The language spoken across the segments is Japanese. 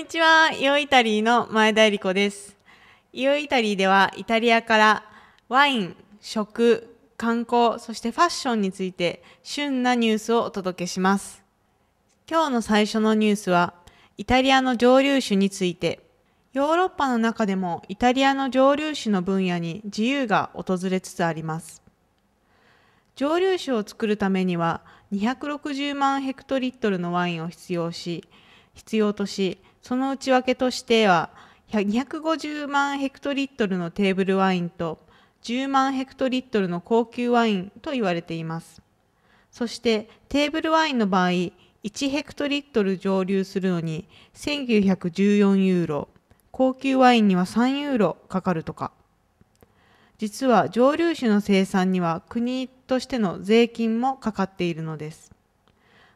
にちは、イオイタリーの前田恵理子です。イオイタリーではイタリアからワイン、食、観光、そしてファッションについて旬なニュースをお届けします。今日の最初のニュースはイタリアの蒸留酒について。ヨーロッパの中でもイタリアの蒸留酒の分野に自由が訪れつつあります。蒸留酒を作るためには260万ヘクトリットルのワインを必要し、必要とし、その内訳としては250万ヘクトリットルのテーブルワインと10万ヘクトリットルの高級ワインと言われています。そしてテーブルワインの場合、1ヘクトリットル蒸留するのに1914ユーロ、高級ワインには3ユーロかかるとか。実は蒸留酒の生産には国としての税金もかかっているのです。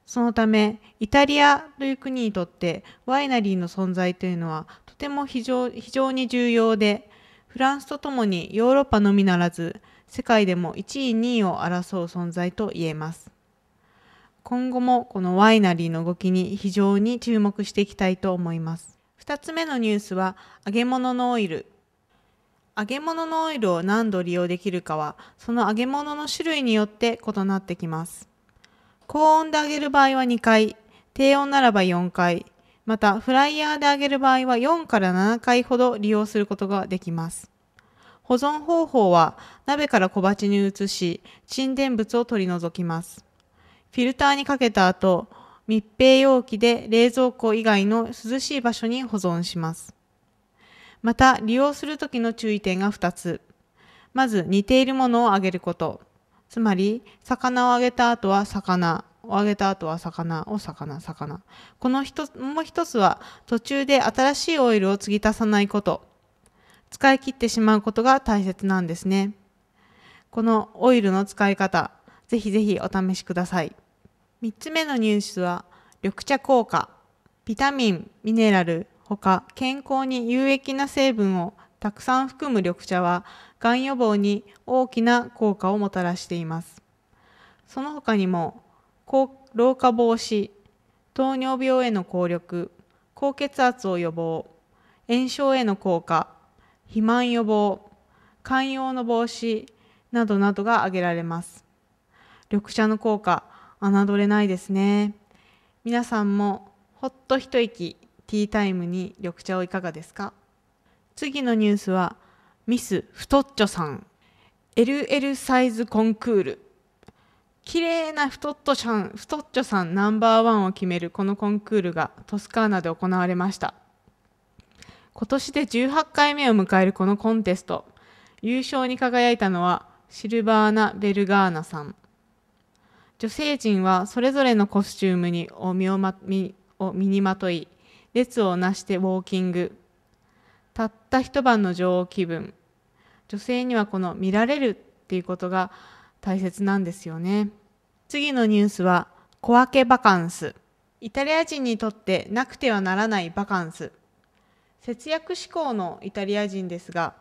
そのためイタリアという国にとってワイナリーの存在というのはとても非常非常に重要でフランスとともにヨーロッパのみならず世界でも1位2位を争う存在と言えます。今後もこのワイナリーの動きに非常に注目していきたいと思います。2つ目のニュースは揚げ物のオイル。揚げ物のオイルを何度利用できるかはその揚げ物の種類によって異なってきます。高温で揚げる場合は2回、低温ならば4回、またフライヤーで揚げる場合は4から7回ほど利用することができます。保存方法は鍋から小鉢に移し、沈殿物を取り除きます。フィルターにかけた後、密閉容器で冷蔵庫以外の涼しい場所に保存します。また利用するときの注意点が2つ。まず似ているものを揚げること。つまり、魚を揚げた後は魚、を揚げた後は魚を魚、魚。この一つ、もう一つは、途中で新しいオイルを継ぎ足さないこと。使い切ってしまうことが大切なんですね。このオイルの使い方、ぜひぜひお試しください。三つ目のニュースは、緑茶効果。ビタミン、ミネラル、ほか健康に有益な成分をたくさん含む緑茶は、がん予防に大きな効果をもたらしています。その他にも、老化防止、糖尿病への効力、高血圧を予防、炎症への効果、肥満予防、肝陽の防止などなどが挙げられます。緑茶の効果、侮れないですね。皆さんもほっと一息、ティータイムに緑茶をいかがですか？次のニュースは、ミス太っちょさん。LL サイズコンクール。綺麗な太っとちゃん太っちょさんナンバーワンを決める。このコンクールがトスカーナで行われました。今年で18回目を迎えるこのコンテスト。優勝に輝いたのはシルバーナ・ベルガーナさん。女性陣はそれぞれのコスチュームにを身を、ま、身を身にまとい列をなしてウォーキング。たった一晩の女王気分。女性にはこの見られるっていうことが大切なんですよね。次のニュースは小分けバカンス。イタリア人にとってなくてはならないバカンス。節約志向のイタリア人ですが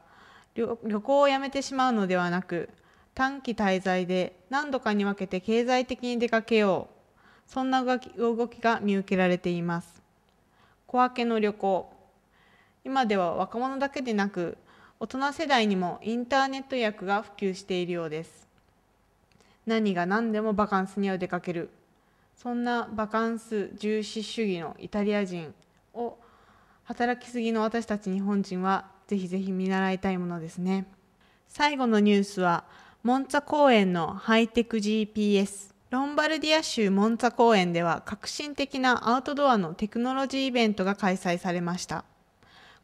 旅行をやめてしまうのではなく短期滞在で何度かに分けて経済的に出かけよう。そんな動きが見受けられています。小分けの旅行。今では若者だけでなく大人世代にもインターネット予約が普及しているようです。何が何でもバカンスには出かける。そんなバカンス重視主義のイタリア人を働きすぎの私たち日本人はぜひぜひ見習いたいものですね。最後のニュースはモンツァ公園のハイテク GPS ロンバルディア州モンツァ公園では革新的なアウトドアのテクノロジーイベントが開催されました。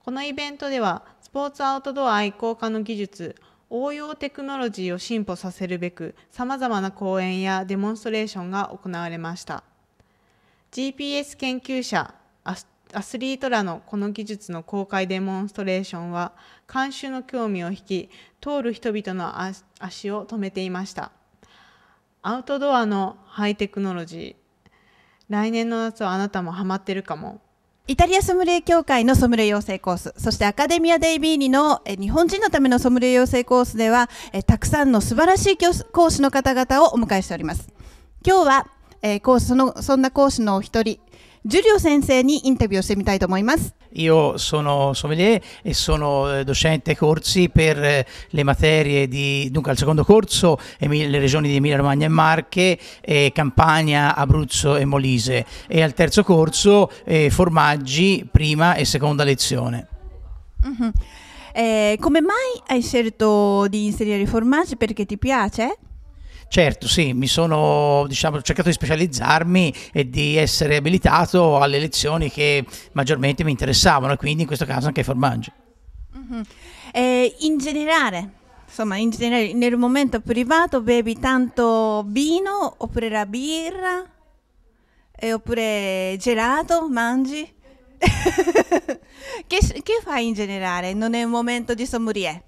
このイベントではスポーツアウトドア愛好家の技術応用テクノロジーを進歩させるべくさまざまな講演やデモンストレーションが行われました。GPS 研究者アスリートらのこの技術の公開デモンストレーションは監修の興味を引き通る人々の足を止めていました。アウトドアのハイテクノロジー来年の夏はあなたもハマってるかも。イタリアソムリエ協会のソムリエ養成コース、そしてアカデミア・デイビーニの日本人のためのソムリエ養成コースでは、たくさんの素晴らしい講師の方々をお迎えしております。今日は、えー、講師そのそんな講師のお一人、ジュリオ先生にインタビューをしてみたいと思います。Io sono sommelier e sono eh, docente corsi per eh, le materie di, dunque al secondo corso le regioni di Emilia Romagna e Marche, eh, Campania, Abruzzo e Molise e al terzo corso eh, formaggi prima e seconda lezione. えー come mai hai scelto di inserire i formaggi? Perché ti piace? Certo, sì, mi sono diciamo, cercato di specializzarmi e di essere abilitato alle lezioni che maggiormente mi interessavano e quindi in questo caso anche ai formaggi. えー in generale, insomma, in generale, nel momento privato bevi tanto vino oppure la birra eh, oppure gelato, mangi? che, che fai in generale? Non è un momento di sommelier?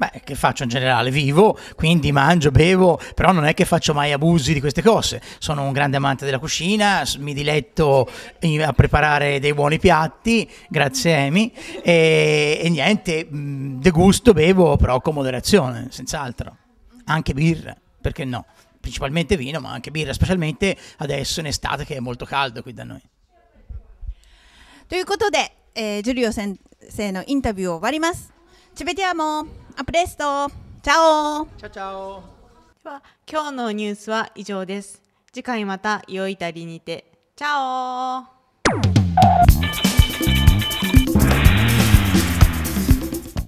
Beh, che faccio in generale? Vivo, quindi mangio, bevo, però non è che faccio mai abusi di queste cose. Sono un grande amante della cucina, s- mi diletto in- a preparare dei buoni piatti, grazie Emi, e, e niente, mh, degusto, bevo, però con moderazione, senz'altro. Anche birra, perché no? Principalmente vino, ma anche birra, specialmente adesso in estate che è molto caldo qui da noi. ということで、えージュリオ先生のインタビューを終わります。 Ci vediamo! A presto! Ciao! Ciao ciao! では今日のニュースは以上です次回また良いイタリにてチャオ